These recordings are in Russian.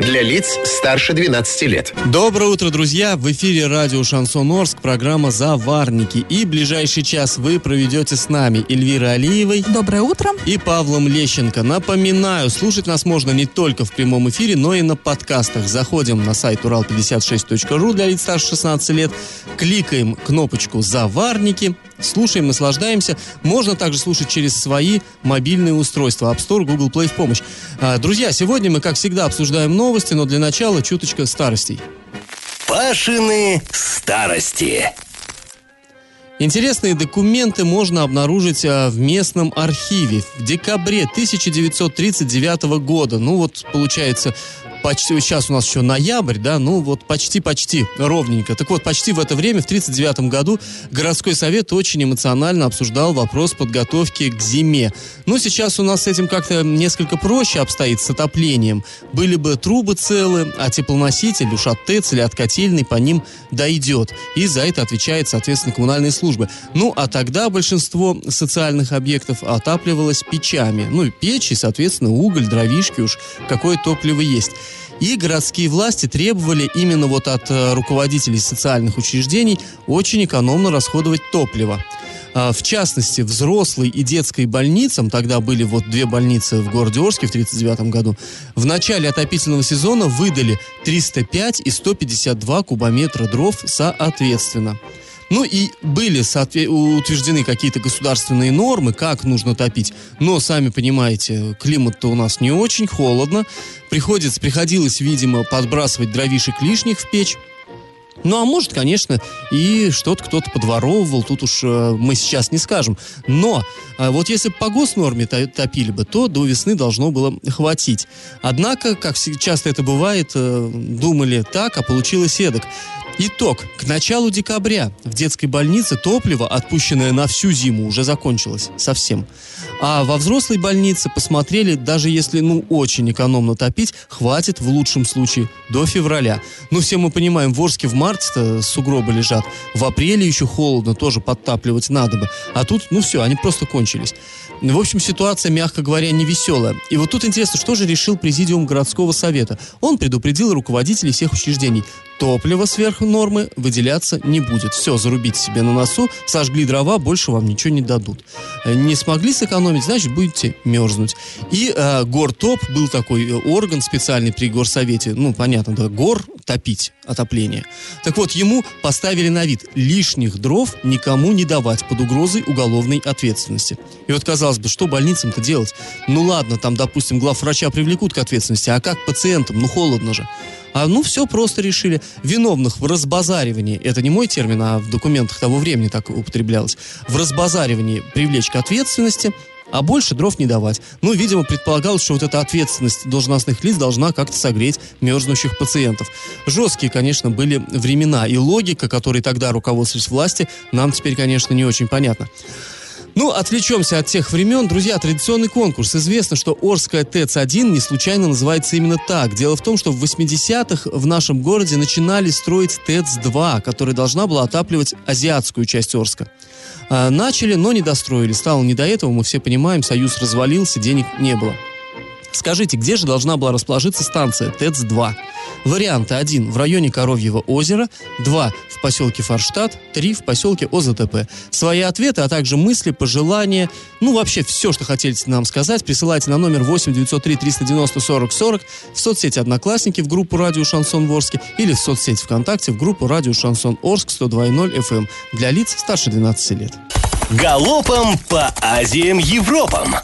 Для лиц старше 12 лет. Доброе утро, друзья! В эфире радио «Шансон Орск», программа «Заварники». И ближайший час вы проведете с нами Эльвирой Алиевой. Доброе утро. И Павлом Лещенко. Напоминаю, слушать нас можно не только в прямом эфире, но и на подкастах. Заходим на сайт урал56.ру для лиц старше 16 лет, кликаем кнопочку «Заварники», слушаем, наслаждаемся. Можно также слушать через свои мобильные устройства. App Store, Google Play в помощь. А, друзья, сегодня мы, как всегда, обсуждаем новости, но для начала чуточка старостей. Пашины старости. Интересные документы можно обнаружить а, в местном архиве в декабре 1939 года. Ну вот, получается, почти, сейчас у нас еще ноябрь, да, ну вот почти-почти ровненько. Так вот, почти в это время, в 1939 году, городской совет очень эмоционально обсуждал вопрос подготовки к зиме. Ну, сейчас у нас с этим как-то несколько проще обстоит с отоплением. Были бы трубы целы, а теплоноситель уж от ТЭЦ или от котельной по ним дойдет. И за это отвечает, соответственно, коммунальные службы. Ну, а тогда большинство социальных объектов отапливалось печами. Ну, печи, соответственно, уголь, дровишки уж, какое топливо есть. И городские власти требовали именно вот от э, руководителей социальных учреждений очень экономно расходовать топливо. А, в частности, взрослой и детской больницам, тогда были вот две больницы в городе Орске в 1939 году, в начале отопительного сезона выдали 305 и 152 кубометра дров соответственно. Ну и были утверждены какие-то государственные нормы, как нужно топить. Но, сами понимаете, климат-то у нас не очень холодно. Приходится, приходилось, видимо, подбрасывать дровишек лишних в печь. Ну, а может, конечно, и что-то кто-то подворовывал, тут уж э, мы сейчас не скажем. Но э, вот если бы по госнорме топили бы, то до весны должно было хватить. Однако, как часто это бывает, э, думали так, а получилось эдак. Итог. К началу декабря в детской больнице топливо, отпущенное на всю зиму, уже закончилось. Совсем. А во взрослой больнице посмотрели, даже если, ну, очень экономно топить, хватит в лучшем случае до февраля. Ну, все мы понимаем, в Орске в марте сугробы лежат. В апреле еще холодно, тоже подтапливать надо бы. А тут, ну все, они просто кончились. В общем, ситуация, мягко говоря, не веселая. И вот тут интересно, что же решил президиум городского совета. Он предупредил руководителей всех учреждений. Топливо сверх нормы выделяться не будет. Все, зарубите себе на носу, сожгли дрова, больше вам ничего не дадут. Э, не смогли сэкономить, значит, будете мерзнуть. И э, Гортоп был такой э, орган специальный при горсовете. Ну, понятно, да, гор топить, отопление. Так вот, ему поставили на вид лишних дров никому не давать под угрозой уголовной ответственности. И вот, казалось бы, что больницам-то делать? Ну ладно, там, допустим, главврача привлекут к ответственности, а как пациентам? Ну холодно же. А ну все просто решили. Виновных в разбазаривании, это не мой термин, а в документах того времени так употреблялось, в разбазаривании привлечь к ответственности, а больше дров не давать. Ну, видимо, предполагалось, что вот эта ответственность должностных лиц должна как-то согреть мерзнущих пациентов. Жесткие, конечно, были времена, и логика, которой тогда руководствовались власти, нам теперь, конечно, не очень понятна. Ну, отвлечемся от тех времен. Друзья, традиционный конкурс. Известно, что Орская ТЭЦ-1 не случайно называется именно так. Дело в том, что в 80-х в нашем городе начинали строить ТЭЦ-2, которая должна была отапливать азиатскую часть Орска. А, начали, но не достроили. Стало не до этого, мы все понимаем, союз развалился, денег не было. Скажите, где же должна была расположиться станция ТЭЦ-2? Варианты 1 в районе Коровьего озера, 2 в поселке Форштадт, 3 в поселке ОЗТП. Свои ответы, а также мысли, пожелания, ну вообще все, что хотите нам сказать, присылайте на номер 8 903 390 40 40 в соцсети Одноклассники в группу Радио Шансон Ворске или в соцсети ВКонтакте в группу Радио Шансон Орск 102.0 FM для лиц старше 12 лет. Галопом по Азиям Европам!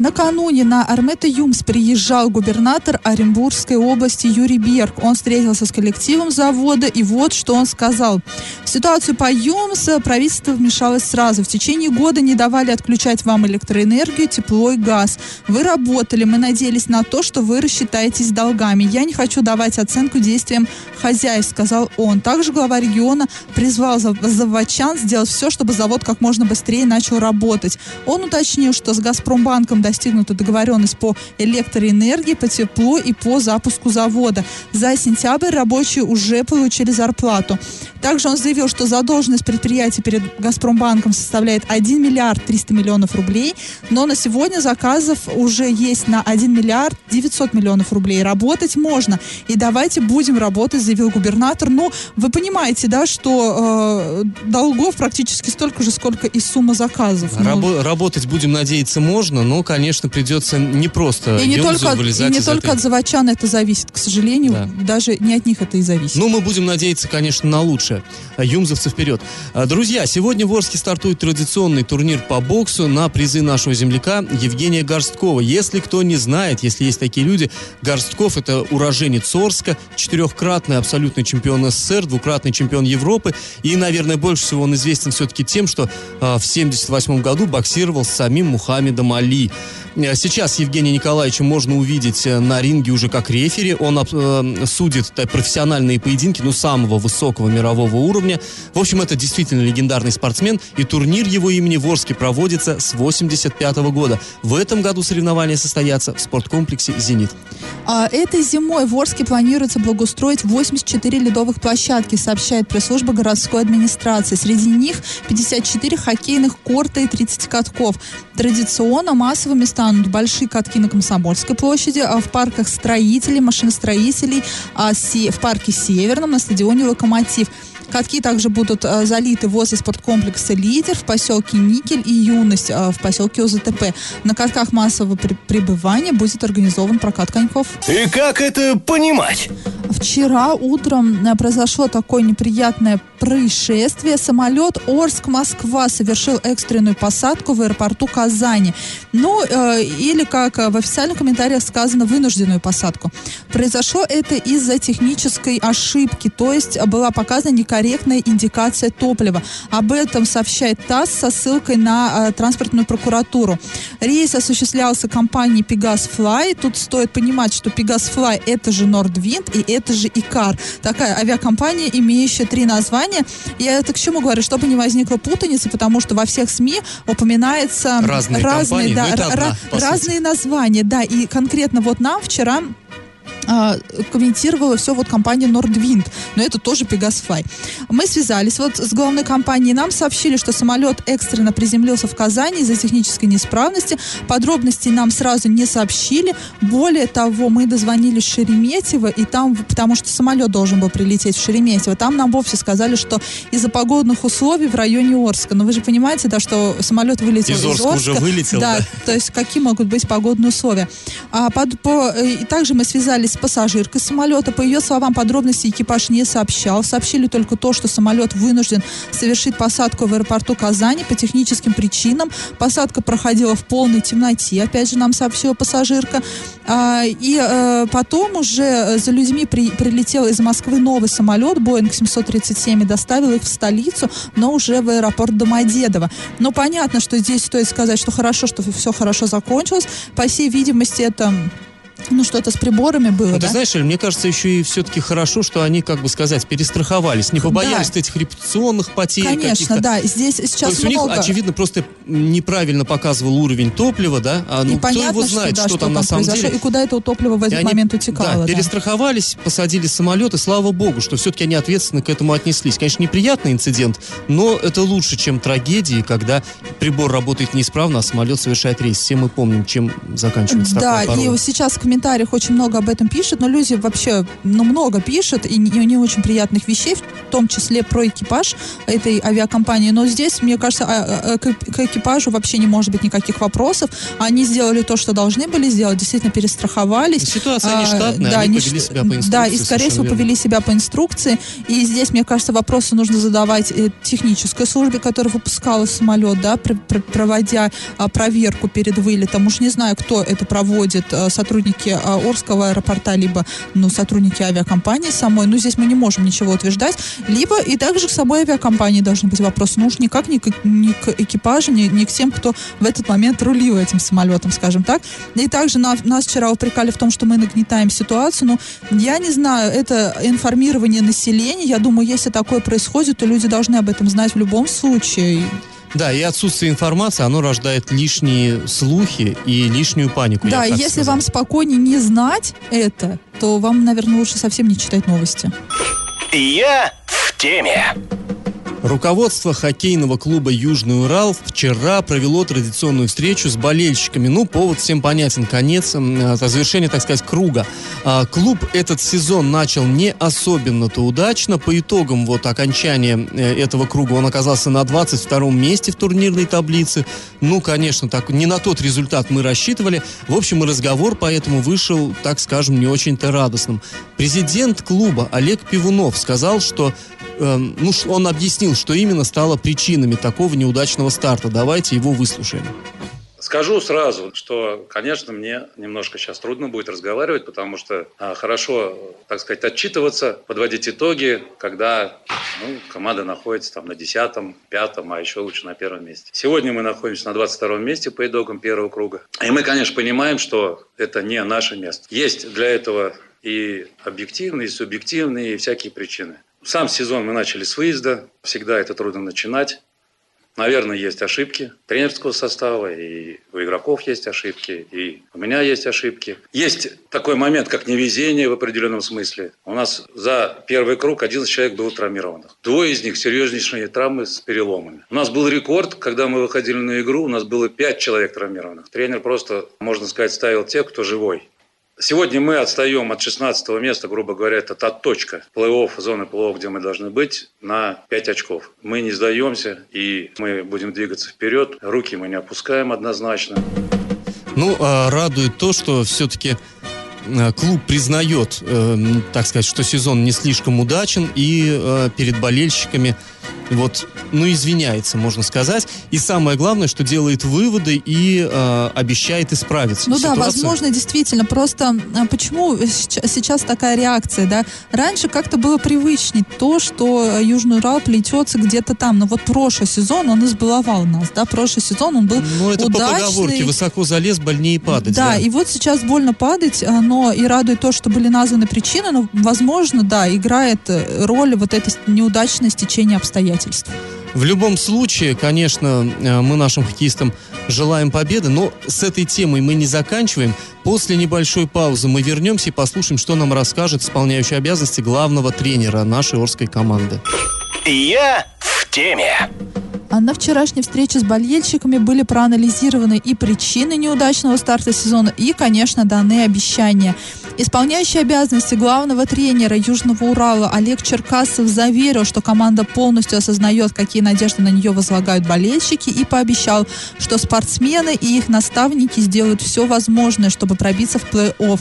Накануне на Армета Юмс приезжал губернатор Оренбургской области Юрий Берг. Он встретился с коллективом завода, и вот что он сказал. В ситуацию по Юмс правительство вмешалось сразу. В течение года не давали отключать вам электроэнергию, тепло и газ. Вы работали, мы надеялись на то, что вы рассчитаетесь долгами. Я не хочу давать оценку действиям хозяйств, сказал он. Также глава региона призвал заводчан сделать все, чтобы завод как можно быстрее начал работать. Он уточнил, что с Газпромбанком достигнута договоренность по электроэнергии, по теплу и по запуску завода. За сентябрь рабочие уже получили зарплату. Также он заявил, что задолженность предприятия перед Газпромбанком составляет 1 миллиард 300 миллионов рублей, но на сегодня заказов уже есть на 1 миллиард 900 миллионов рублей. Работать можно. И давайте будем работать, заявил губернатор. Но вы понимаете, да, что э, долгов практически столько же, сколько и сумма заказов. Ну, Рабо- работать будем надеяться можно, но, конечно, придется не просто и не только, от- и вылезать не только этой- от заводчан это зависит, к сожалению, Да. даже не от них это и зависит. Ну, мы будем надеяться, конечно, на лучшее. А, Юмзовцы вперед. А, Друзья, сегодня в Орске стартует традиционный турнир по боксу на призы нашего земляка Евгения Горсткова. Если кто не знает, если есть такие люди, Горстков это уроженец Орска, четырехкратный абсолютный чемпион СССР, двукратный чемпион Европы. И, наверное, больше всего он известен все-таки тем, что а, в 78 году боксировал с самим Мухаммедом Али. Э, Сейчас Евгения Николаевича можно увидеть э, на ринге уже как рефери. Он э, судит э, профессиональные поединки, ну, самого высокого мирового уровня. В общем, это действительно легендарный спортсмен, и турнир его имени в Орске проводится с 85 года. В этом году соревнования состоятся в спорткомплексе «Зенит». А этой зимой в Орске планируется благоустроить 84 ледовых площадки, сообщает пресс-служба городской администрации. Среди них 54 хоккейных корта и 30 катков. Традиционно массовыми станут большие катки на Комсомольской площади, а в парках строителей, машиностроителей, а в парке Северном, на стадионе «Локомотив». Катки также будут э, залиты возле спорткомплекса «Лидер» в поселке Никель и «Юность» э, в поселке ОЗТП. На катках массового пребывания будет организован прокат коньков. И как это понимать? Вчера утром э, произошло такое неприятное происшествие. Самолет Орск-Москва совершил экстренную посадку в аэропорту Казани. Ну, э, или, как в официальных комментариях сказано, вынужденную посадку. Произошло это из-за технической ошибки, то есть была показана некорректная индикация топлива. Об этом сообщает ТАСС со ссылкой на э, транспортную прокуратуру. Рейс осуществлялся компанией Pegas Fly. Тут стоит понимать, что Pegas Fly это же Nordwind и это же Икар. Такая авиакомпания, имеющая три названия. Я это к чему говорю? Чтобы не возникло путаницы, потому что во всех СМИ упоминается Разные компании, да, ра- одна, сути. разные названия, да. И конкретно вот нам вчера а, комментировала все вот компания Nordwind, но это тоже Pegasfly. Мы связались вот с главной компанией, нам сообщили, что самолет экстренно приземлился в Казани из-за технической неисправности. Подробностей нам сразу не сообщили. Более того, мы дозвонились в Шереметьево, и там, потому что самолет должен был прилететь в Шереметьево, там нам вовсе сказали, что из-за погодных условий в районе Орска. Но вы же понимаете, да, что самолет вылетел Из из, Орска уже вылетел, да, да. то есть какие могут быть погодные условия. А под- по- э, и также мы связались с пассажиркой самолета. По ее словам, подробности экипаж не сообщал. Сообщили только то, что самолет вынужден совершить посадку в аэропорту Казани по техническим причинам. Посадка проходила в полной темноте, опять же нам сообщила пассажирка. А, и э, потом уже за людьми при- прилетел из Москвы новый самолет Boeing 737 и доставил их в столицу, но уже в аэропорт Домодедово. Но понятно, что здесь стоит сказать, что хорошо, что все хорошо закончилось. По всей видимости, это ну что-то с приборами было, Ну, да? ты знаешь, Эль, мне кажется, еще и все-таки хорошо, что они, как бы сказать, перестраховались, не побоялись Да. этих репутационных потерь Конечно, да. Здесь То сейчас есть у них, много... очевидно, просто неправильно показывал уровень топлива, да? А ну и кто понятно, его знает, что, да, что, там на самом деле. и куда это топливо в этот они, момент утекало. Да, да. перестраховались, посадили самолет, и слава богу, что все-таки они ответственно к этому отнеслись. Конечно, неприятный инцидент, но это лучше, чем трагедии, когда прибор работает неисправно, а самолет совершает рейс. Все мы помним, чем заканчивается Да, такое порой. и сейчас в комментариях очень много об этом пишут, но люди вообще, ну, много пишут, и не, не очень приятных вещей, в том числе про экипаж этой авиакомпании. Но здесь, мне кажется, а- а- к, к экипажу вообще не может быть никаких вопросов. Они сделали то, что должны были сделать, действительно перестраховались. Ситуация А, нештатная, да, они не повели ш- себя по инструкции. Да, и, скорее всего, верно. повели себя по инструкции. И здесь, мне кажется, вопросы нужно задавать э, технической службе, которая выпускала самолет, да, пр- пр- проводя а, проверку перед вылетом. Уж не знаю, кто это проводит, а, сотрудники а, Орского аэропорта, либо, ну, сотрудники авиакомпании самой. Ну, здесь мы не можем ничего утверждать. Либо и также к самой авиакомпании должны быть вопросы. Ну, уж никак не к, не к экипажу, не, не к тем, кто в этот момент рулил этим самолетом, скажем так. И также на- нас вчера упрекали в том, что мы нагнетаем ситуацию. Ну, я не знаю, это информирование населения. Я думаю, если такое происходит, то люди должны об этом знать в любом случае. Да, и отсутствие информации, оно рождает лишние слухи и лишнюю панику. Да, если сказал. вам спокойнее не знать это, то вам, наверное, лучше совсем не читать новости. Я в теме. Руководство хоккейного клуба «Южный Урал» вчера провело традиционную встречу с болельщиками. Ну, повод всем понятен. Конец, это завершение, так сказать, круга. А, клуб этот сезон начал не особенно-то удачно. По итогам вот окончания э, этого круга он оказался на 22 месте в турнирной таблице. Ну, конечно, так не на тот результат мы рассчитывали. В общем, и разговор поэтому вышел, так скажем, не очень-то радостным. Президент клуба Олег Пивунов сказал, что эм, ну, он объяснил, что именно стало причинами такого неудачного старта. Давайте его выслушаем. Скажу сразу, что, конечно, мне немножко сейчас трудно будет разговаривать, потому что а, хорошо, так сказать, отчитываться, подводить итоги, когда ну, команда находится там на 10 пятом, а еще лучше на первом месте. Сегодня мы находимся на 22 месте по итогам первого круга. И мы, конечно, понимаем, что это не наше место. Есть для этого и объективные, и субъективные, и всякие причины. Сам сезон мы начали с выезда. Всегда это трудно начинать. Наверное, есть ошибки тренерского состава, и у игроков есть ошибки, и у меня есть ошибки. Есть такой момент, как невезение в определенном смысле. У нас за первый круг 11 человек было травмированных. Двое из них серьезнейшие травмы с переломами. У нас был рекорд, когда мы выходили на игру, у нас было 5 человек травмированных. Тренер просто, можно сказать, ставил тех, кто живой. Сегодня мы отстаем от 16 места, грубо говоря, это та точка плей-офф, зоны плей-офф, где мы должны быть, на 5 очков. Мы не сдаемся, и мы будем двигаться вперед. Руки мы не опускаем однозначно. Ну, а, радует то, что все-таки э, клуб признает, э, так сказать, что сезон не слишком удачен и э, перед болельщиками вот, ну, извиняется, можно сказать. И самое главное, что делает выводы и э, обещает исправиться. Ну да, Ситуацию- возможно, действительно. Просто а, почему сейчас такая реакция, да? Раньше как-то было привычней то, что Южный Урал плетется где-то там. Но вот прошлый сезон он избаловал нас, да? Прошлый сезон он был Ну, это по удачный. поговорке. Высоко залез, больнее падать. Да, и вот сейчас больно падать, а, но и радует то, что были названы причины, но, возможно, да, играет э, роль вот это неудачное стечение обстоятельств. В любом случае, конечно, э, мы нашим хоккеистам желаем победы, но с этой темой мы не заканчиваем. После небольшой паузы мы вернемся и послушаем, что нам расскажет исполняющий обязанности главного тренера нашей Орской команды. Я в теме. А на вчерашней встрече с болельщиками были проанализированы и причины неудачного старта сезона, и, конечно, даны обещания. Исполняющий обязанности главного тренера Южного Урала Олег Черкасов заверил, что команда полностью осознает, какие надежды на нее возлагают болельщики, и пообещал, что спортсмены и их наставники сделают все возможное, чтобы пробиться в плей-офф.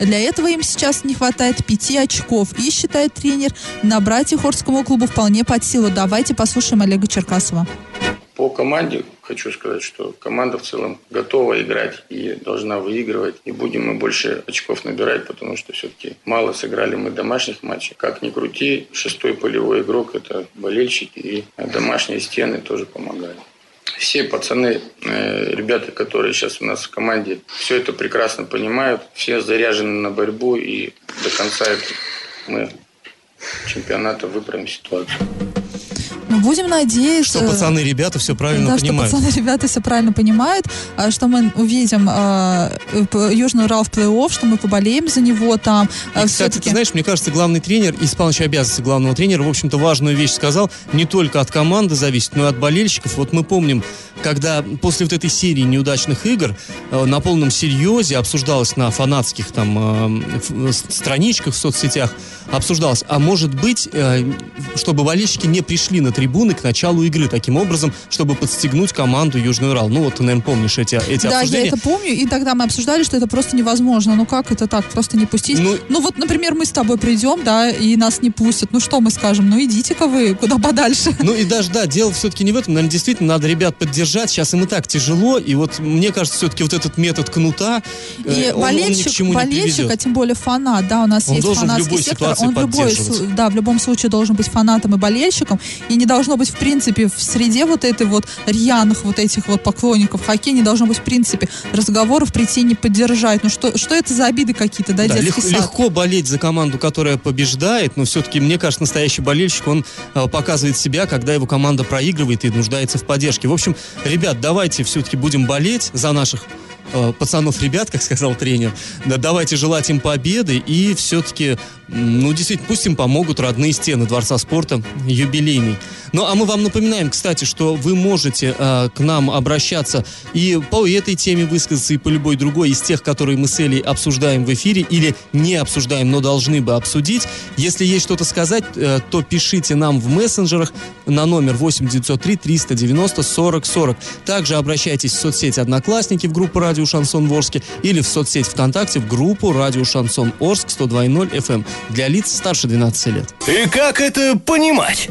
Для этого им сейчас не хватает пяти очков. И, считает тренер, набрать их Орскому клубу вполне под силу. Давайте послушаем Олега Черкасова. По команде хочу сказать, что команда в целом готова играть и должна выигрывать. И будем мы больше очков набирать, потому что все-таки мало сыграли мы домашних матчей. Как ни крути, шестой полевой игрок – это болельщики и домашние стены тоже помогают. Все пацаны, э, ребята, которые сейчас у нас в команде, все это прекрасно понимают. Все заряжены на борьбу и до конца мы чемпионата выправим ситуацию. Ну, будем надеяться... Что пацаны, ребята все правильно да, понимают. что пацаны, ребята все правильно понимают, а, что мы увидим а, п- Южный Урал в плей-офф, что мы поболеем за него там. И, а, кстати, всё-таки- ты знаешь, мне кажется, главный тренер, исполняющий обязанности главного тренера, в общем-то, важную вещь сказал. Не только от команды зависит, но и от болельщиков. Вот мы помним, когда после вот этой серии неудачных игр э, на полном серьезе обсуждалось на фанатских там э, с- страничках в соцсетях, обсуждалось, а может быть, э, чтобы болельщики не пришли на трибуны к началу игры таким образом, чтобы подстегнуть команду Южный Урал. Ну вот ты, наверное, помнишь эти, эти Да, я обсуждения. это помню, и тогда мы обсуждали, что это просто невозможно. Ну как это так, просто не пустить? Ну- Ну, вот, например, мы с тобой придем, да, и нас не пустят. Ну что мы скажем? Ну идите-ка вы куда подальше. Ну и даже, да, дело все-таки не в этом. Наверное, действительно надо ребят поддержать поддержать. Сейчас им и так тяжело, и вот мне кажется, все-таки вот этот метод кнута, э, И он, он ни к болельщик, чему не болельщик, а приведет. тем более фанат, да, у нас Он есть фанатский сектор, он в любой, да, в любом случае должен быть фанатом и болельщиком, и не должно быть в принципе в среде вот этой вот рьяных вот этих вот поклонников хоккея не должно быть в принципе разговоров прийти не поддержать. Ну что, что это за обиды какие-то, да, Да, детский лег- сад? легко болеть за команду, которая побеждает, но все-таки, мне кажется, настоящий болельщик, он э, показывает себя, когда его команда проигрывает и нуждается в поддержке. В общем, ребят, давайте все-таки будем болеть за наших э, пацанов-ребят, как сказал тренер. Да, давайте желать им победы и все-таки, ну, действительно, пусть им помогут родные стены Дворца спорта юбилейный. Ну, а мы вам напоминаем, кстати, что вы можете э, к нам обращаться и по этой теме высказаться, и по любой другой из тех, которые мы с Элей обсуждаем в эфире или не обсуждаем, но должны бы обсудить. Если есть что-то сказать, э, то пишите нам в мессенджерах на номер 8903 390 40 40. Также обращайтесь в соцсеть Одноклассники в группу Радио Шансон Ворске или в соцсеть ВКонтакте в группу Радио Шансон Орск 102.0 FM эм для лиц старше 12 лет. И как это понимать?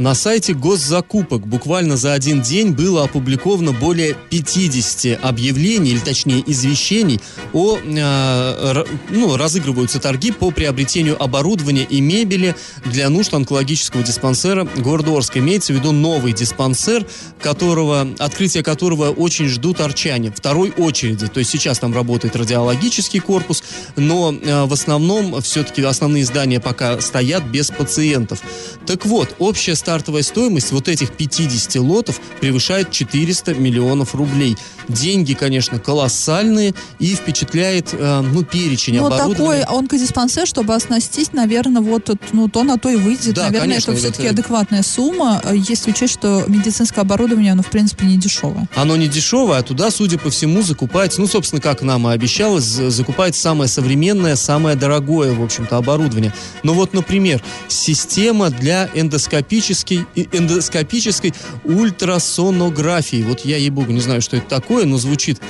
На сайте госзакупок буквально за один день было опубликовано более 50 объявлений, или точнее извещений о, э, ну, разыгрываются торги по приобретению оборудования и мебели для нужд онкологического диспансера города Орска. Имеется в виду новый диспансер, которого, открытие которого очень ждут арчане. Второй очереди. То есть сейчас там работает радиологический корпус, но э, в основном все-таки основные здания пока стоят без пациентов. Так вот, общая стартовая стоимость вот этих 50 лотов превышает 400 миллионов рублей. Деньги, конечно, колоссальные и впечатляет, э, ну, перечень Ну, такой оборудования. онкодиспансер, чтобы оснастить, наверное, вот, ну, то на то и выйдет. Да, наверное, конечно, это все-таки это- адекватная сумма, э, если учесть, что медицинское оборудование, оно, в принципе, не дешевое. Оно не дешевое, а туда, судя по всему, закупается, ну, собственно, как нам и обещалось, за- закупается самое современное, самое дорогое, в общем-то, оборудование. Ну вот, например, система для эндоскопической, эндоскопической ультрасонографии. Вот я, ей-богу, не знаю, что это такое, но звучит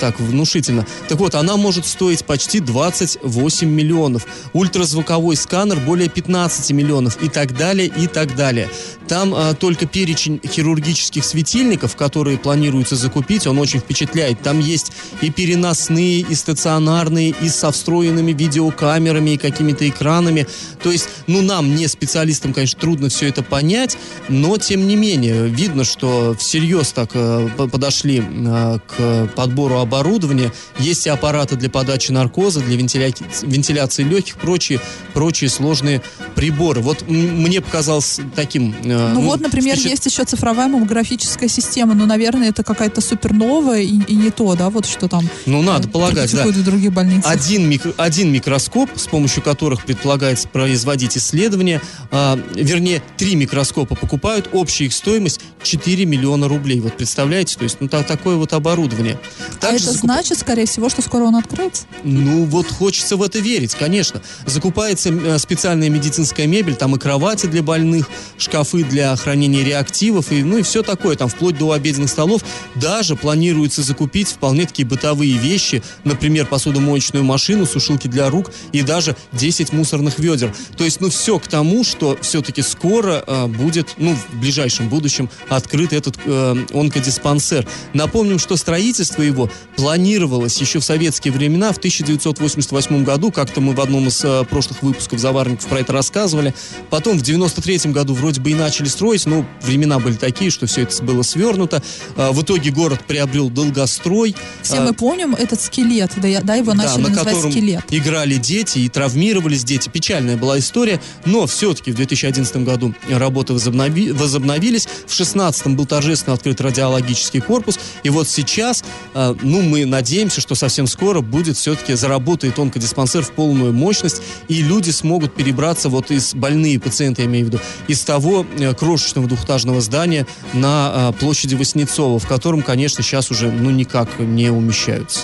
так внушительно. Так вот, она может стоить почти 28 миллионов. Ультразвуковой сканер более 15 миллионов и так далее, и так далее. Там а, только перечень хирургических светильников, которые планируется закупить, он очень впечатляет. Там есть и переносные, и стационарные, и со встроенными видеокамерами, и какими-то экранами. То есть, ну, нам, не специалистам, конечно, трудно все это понять, но, тем не менее, видно, что всерьез так э, по- подошли э, к подбору оборудования. Есть и аппараты для подачи наркоза, для вентиля- вентиляции легких, прочие, прочие сложные приборы. Вот мне показалось таким... э, Ну, вот, например, впечат- есть еще цифровая маммографическая система, но, наверное, это какая-то суперновая и, и не то, да, вот что там Ну, надо э, полагать, да. в других больницах. Один, микро- один микроскоп, с помощью которых предполагается производить исследования, а, вернее, три микроскопа покупают, общая их стоимость 4 миллиона рублей. Вот представляете, то есть, ну, та- такое вот оборудование. А Также это закуп- значит, скорее всего, что скоро он откроется? Ну, вот хочется в это верить, конечно. Закупается э, специальная медицинская мебель, там и кровати для больных, шкафы для хранения реактивов, и, ну и все такое, там вплоть до обеденных столов. Даже планируется закупить вполне такие бытовые вещи, например, посудомоечную машину, сушилки для рук и даже 10 мусорных ведер. То есть, ну, все к тому, что все-таки скоро э, будет, ну, в ближайшем будущем открыт этот э, онкодиспансер. Напомним, что строительство его планировалось еще в советские времена, в 1988 году, как-то мы в одном из э, прошлых выпусков «Заварников» про это рассказывали. Потом в 93 году вроде бы и начали строить, но времена были такие, что все это было свернуто. Э, в итоге город приобрел долгострой. Все Э, мы помним этот скелет, да, да его да, начали на называть котором скелет. играли дети и травмировались дети. Печальная была история, но все-таки в 2011 году работы возобнови- возобновились. В 2016 был торжественно открыт радиологический корпус. И вот сейчас, э, ну, мы надеемся, что совсем скоро будет все-таки заработает онкодиспансер в полную мощность, и люди смогут перебраться вот из больные пациенты, я имею в виду, из того э, крошечного двухэтажного здания на э, площади Васнецова, в котором, конечно, сейчас уже, ну, никак не умещаются.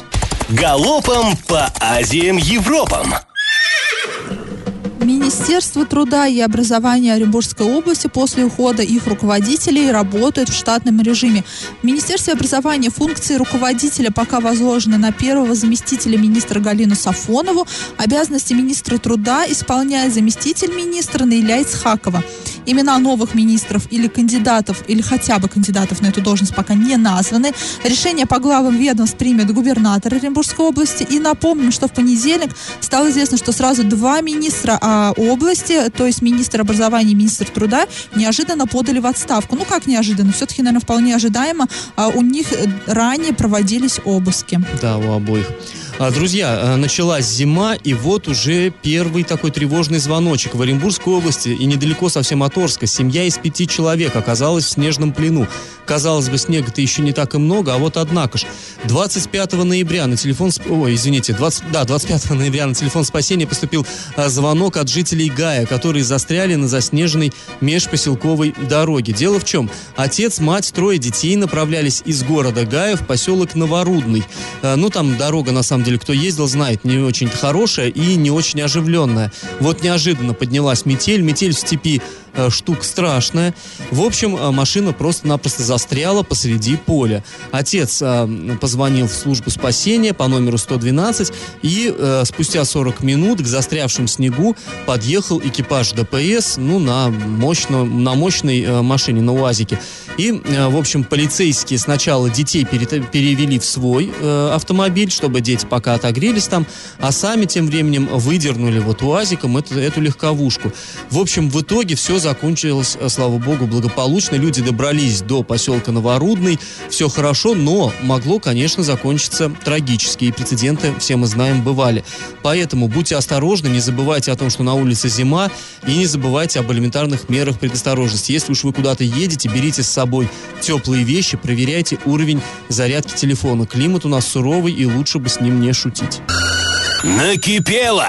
Галопом по Азиям Европам. Министерство труда и образования Оренбургской области после ухода их руководителей работают в штатном режиме. В Министерстве образования функции руководителя пока возложены на первого заместителя министра Галину Сафонову. Обязанности министра труда исполняет заместитель министра Наиля Ицхакова. Имена новых министров или кандидатов, или хотя бы кандидатов на эту должность пока не названы. Решение по главам ведомств примет губернатор Оренбургской области. И напомним, что в понедельник стало известно, что сразу два министра а, области, то есть министр образования и министр труда, неожиданно подали в отставку. Ну как неожиданно? Все-таки, наверное, вполне ожидаемо. А у них ранее проводились обыски. Да, у обоих. А, Друзья, э, началась зима, и вот уже первый такой тревожный звоночек. В Оренбургской области и недалеко совсем от Орска семья из пяти человек оказалась в снежном плену. Казалось бы, снега-то еще не так и много, а вот однако ж. 25 ноября на телефон... Ой, извините, 20... да, 25 ноября на телефон спасения поступил а, звонок от жителей Гая, которые застряли на заснеженной межпоселковой дороге. Дело в чем? Отец, мать, трое детей направлялись из города Гая в поселок Новорудный. А, Ну, там дорога, на самом деле, кто ездил, знает, не очень хорошая и не очень оживленная. Вот неожиданно поднялась метель. Метель в степи штука страшная. В общем, э, машина просто-напросто застряла посреди поля. Отец э, позвонил в службу спасения по номеру 112, и э, спустя 40 минут к застрявшим снегу подъехал экипаж ДПС, ну, на, мощно, на мощной э, машине, на УАЗике. И, э, в общем, полицейские сначала детей пере- перевели в свой э, автомобиль, чтобы дети пока отогрелись там, а сами тем временем выдернули вот УАЗиком эту, эту легковушку. В общем, в итоге все закончилось, э, слава богу, благополучно. Люди добрались до поселка Новорудный, все хорошо, но могло, конечно, закончиться трагически. И прецеденты, все мы знаем, бывали. Поэтому будьте осторожны, не забывайте о том, что на улице зима, и не забывайте об элементарных мерах предосторожности. Если уж вы куда-то едете, берите с собой теплые вещи, проверяйте уровень зарядки телефона. Климат у нас суровый, и лучше бы с ним не шутить. Накипело!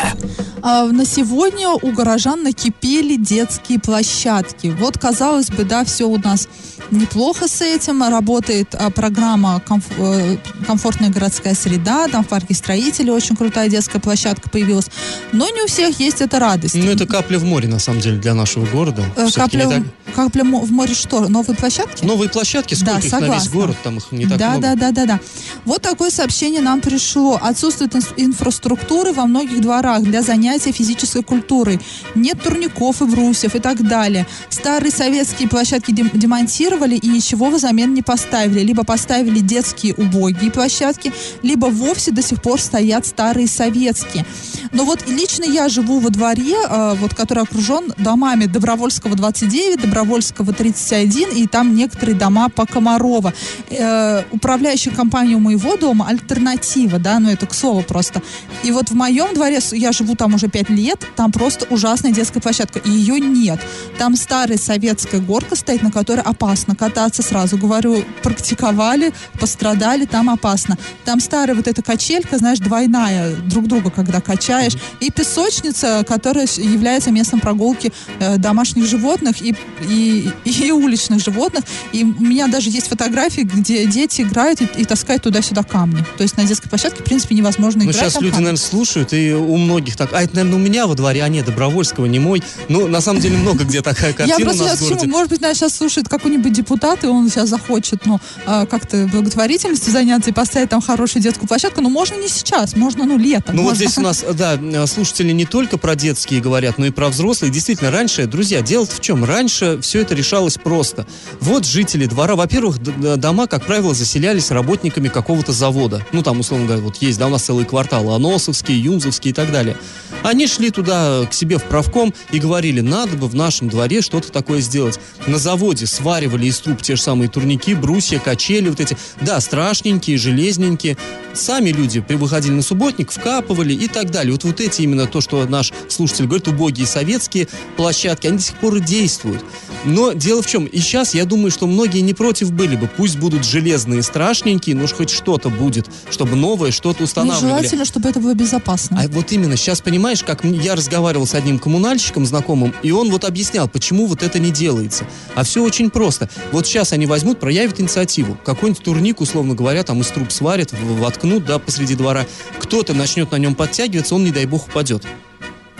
А, На сегодня у горожан накипели детские площадки. Вот, казалось бы, да, все у нас неплохо с этим. Работает а, программа э, «Комфортная городская среда». Там в парке строителей очень крутая детская площадка появилась. Но не у всех есть эта радость. Ну, это капля в море, на самом деле, для нашего города. Э, Капля, так- в- капля в море что? Новые площадки? Новые площадки, сколько Да, их на весь согласна. город, там их не так да, много. да, да, да, да. Вот такое сообщение нам пришло. Отсутствует инфраструктуры во многих дворах для занятия физической культурой. Нет турников и брусьев и так далее. Старые советские площадки дем- демонтировали и ничего взамен не поставили. Либо поставили детские убогие площадки, либо вовсе до сих пор стоят старые советские. Но вот лично я живу во дворе, э, вот, который окружен домами Добровольского 29, Добровольского 31, и там некоторые дома по Комарова. Э, управляющая компания у моего дома альтернатива, да, ну это к слову просто. И вот в моем дворе, я живу там уже 5 лет, там просто ужасная детская площадка, и ее нет. Там старая советская горка стоит, на которой опасно кататься, сразу говорю, практиковали, пострадали, там опасно. Там старая вот эта качелька, знаешь, двойная, друг друга когда качаешь, и песочница, которая является местом прогулки э, домашних животных и, и, и уличных животных. И у меня даже есть фотографии, где дети играют и, и таскают туда-сюда камни. То есть на детской площадке, в принципе, невозможно Ну, играть. сейчас люди, камни. наверное, слушают, и у многих так, а это, наверное, у меня во дворе, а нет, Добровольского, не мой. Ну, на самом деле, много где такая Я картина у просто нас сейчас в городе. Может быть, нас сейчас слушает какой-нибудь депутат, и он сейчас захочет, ну, а, как-то благотворительностью заняться и поставить там хорошую детскую площадку. Но можно не сейчас, можно, ну, летом. Ну вот здесь у нас, да, слушатели не только про детские говорят, но и про взрослые. Действительно, раньше, друзья, дело в чем? Раньше все это решалось просто. Вот жители двора, во-первых, дома, как правило, заселялись работниками какого-то завода. Ну там, условно говоря, вот есть, да, у нас целый квартал, Аносовский, Юмзовский и так далее. Они шли туда к себе в правком и говорили, надо бы в нашем дворе что-то такое сделать. На заводе сваривали из труб те же самые турники, брусья, качели вот эти. Да, страшненькие, железненькие. Сами люди выходили на субботник, вкапывали и так далее. Вот, вот эти именно то, что наш слушатель говорит, убогие советские площадки, они до сих пор и действуют. Но дело в чем, и сейчас я думаю, что многие не против были бы. Пусть будут железные, страшненькие, но уж хоть что-то будет, чтобы новое что-то Ну, устанавливали. желательно, чтобы это было безопасно. А вот именно сейчас понимаешь, как я разговаривал с одним коммунальщиком знакомым, и он вот объяснял, почему вот это не делается. А все очень просто. Вот сейчас они возьмут, проявят инициативу. Какой-нибудь турник, условно говоря, там из труб сварят, воткнут, да, посреди двора. Кто-то начнет на нем подтягиваться, он, не дай бог, упадет.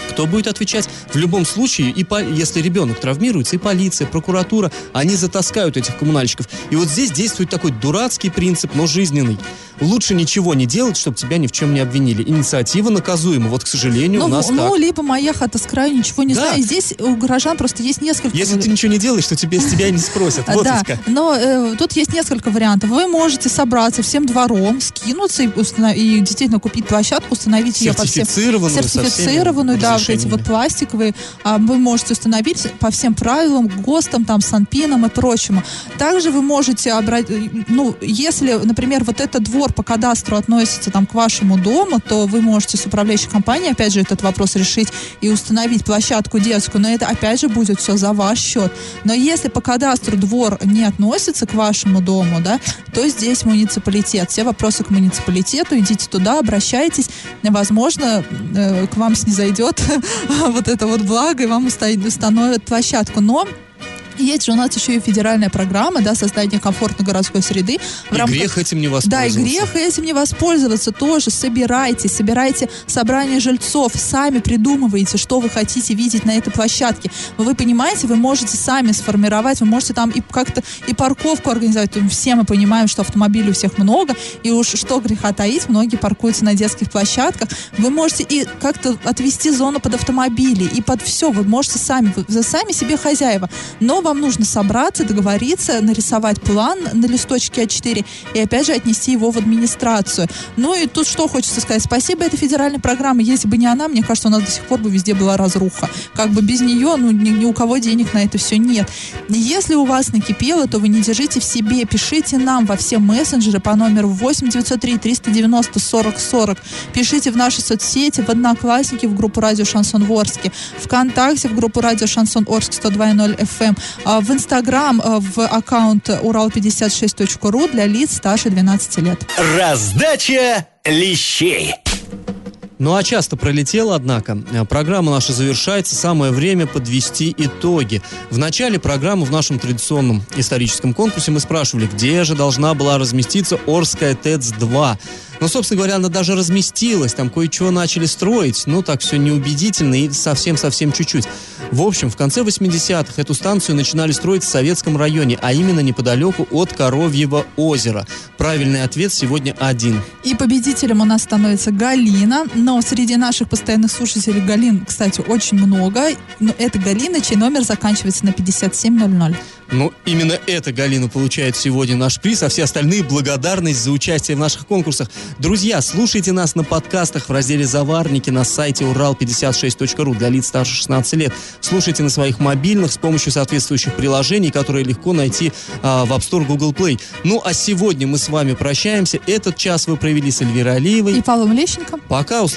кто будет отвечать? В любом случае, и по- если ребенок травмируется, и полиция, прокуратура, они затаскают этих коммунальщиков. И вот здесь действует такой дурацкий принцип, но жизненный. Лучше ничего не делать, чтобы тебя ни в чем не обвинили. Инициатива наказуема. Вот, к сожалению, у Ну, нас ну, так. либо моя хата с краю, ничего не Да. знаю. Здесь у горожан просто есть несколько... Если ты ничего не делаешь, то тебе, с тебя не спросят. Вот да, но э, тут есть несколько вариантов. Вы можете собраться всем двором, скинуться и, установ- и действительно купить площадку, установить ее по всем Сертифицированную, сертифицированную, да, вот эти вот пластиковые. А, вы можете установить по всем правилам, ГОСТам, там, Санпинам и прочему. Также вы можете обрать, ну, если, например, вот этот двор по кадастру относится там к вашему дому, то вы можете с управляющей компанией, опять же, этот вопрос решить и установить площадку детскую, но это, опять же, будет все за ваш счет. Но если по кадастру двор не относится к вашему дому, да, то здесь муниципалитет. Все вопросы к муниципалитету, идите туда, обращайтесь. Возможно, э, к вам снизойдет вот это вот благо, и вам уста- установят площадку. Но есть же у нас еще и федеральная программа, да, создания комфортной городской среды. В И рамках- грех этим не да, и воспользоваться. грех этим не воспользоваться тоже. Собирайте, собирайте собрание жильцов, сами придумывайте, что вы хотите видеть на этой площадке. Вы понимаете, вы можете сами сформировать, вы можете там и как-то и парковку организовать. Все мы понимаем, что автомобилей у всех много, и уж что греха таить, многие паркуются на детских площадках. Вы можете и как-то отвести зону под автомобили, и под все. Вы можете сами, вы сами себе хозяева. Но вам нужно собраться, договориться, нарисовать план на листочке А4 и опять же отнести его в администрацию. Ну и тут что хочется сказать. Спасибо этой федеральной программе. Если бы не она, мне кажется, у нас до сих пор бы везде была разруха. Как бы без нее, ну, ни, ни у кого денег на это все нет. Если у вас накипело, то вы не держите в себе. Пишите нам во все мессенджеры по номеру 8 903 390 40 40. Пишите в наши соцсети, в Одноклассники, в группу Радио Шансон Ворске, ВКонтакте, в группу Радио Шансон Орск 102.0 FM, в Инстаграм, а, в аккаунт урал56.ру для лиц старше 12 лет. Раздача лещей. Ну а часто пролетело, однако. Э, Программа наша завершается, самое время подвести итоги. В начале программы в нашем традиционном историческом конкурсе мы спрашивали, где же должна была разместиться Орская ТЭЦ-2. Ну, собственно говоря, она даже разместилась, там кое-чего начали строить, ну, так все неубедительно и совсем-совсем чуть-чуть. В общем, в конце 80-х эту станцию начинали строить в Советском районе, а именно неподалеку от Коровьего озера. Правильный ответ сегодня один. И победителем у нас становится Галина, но среди наших постоянных слушателей Галин, кстати, очень много. Но это Галина, чей номер заканчивается на 5700. Ну, именно эта Галина получает сегодня наш приз, а все остальные благодарность за участие в наших конкурсах. Друзья, слушайте нас на подкастах в разделе «Заварники» на сайте урал56.ру для лиц старше 16 лет. Слушайте на своих мобильных с помощью соответствующих приложений, которые легко найти а, в App Store Google Play. Ну, а сегодня мы с вами прощаемся. Этот час вы провели с Эльвирой Алиевой. И Павлом Лещенко. Пока, услышимся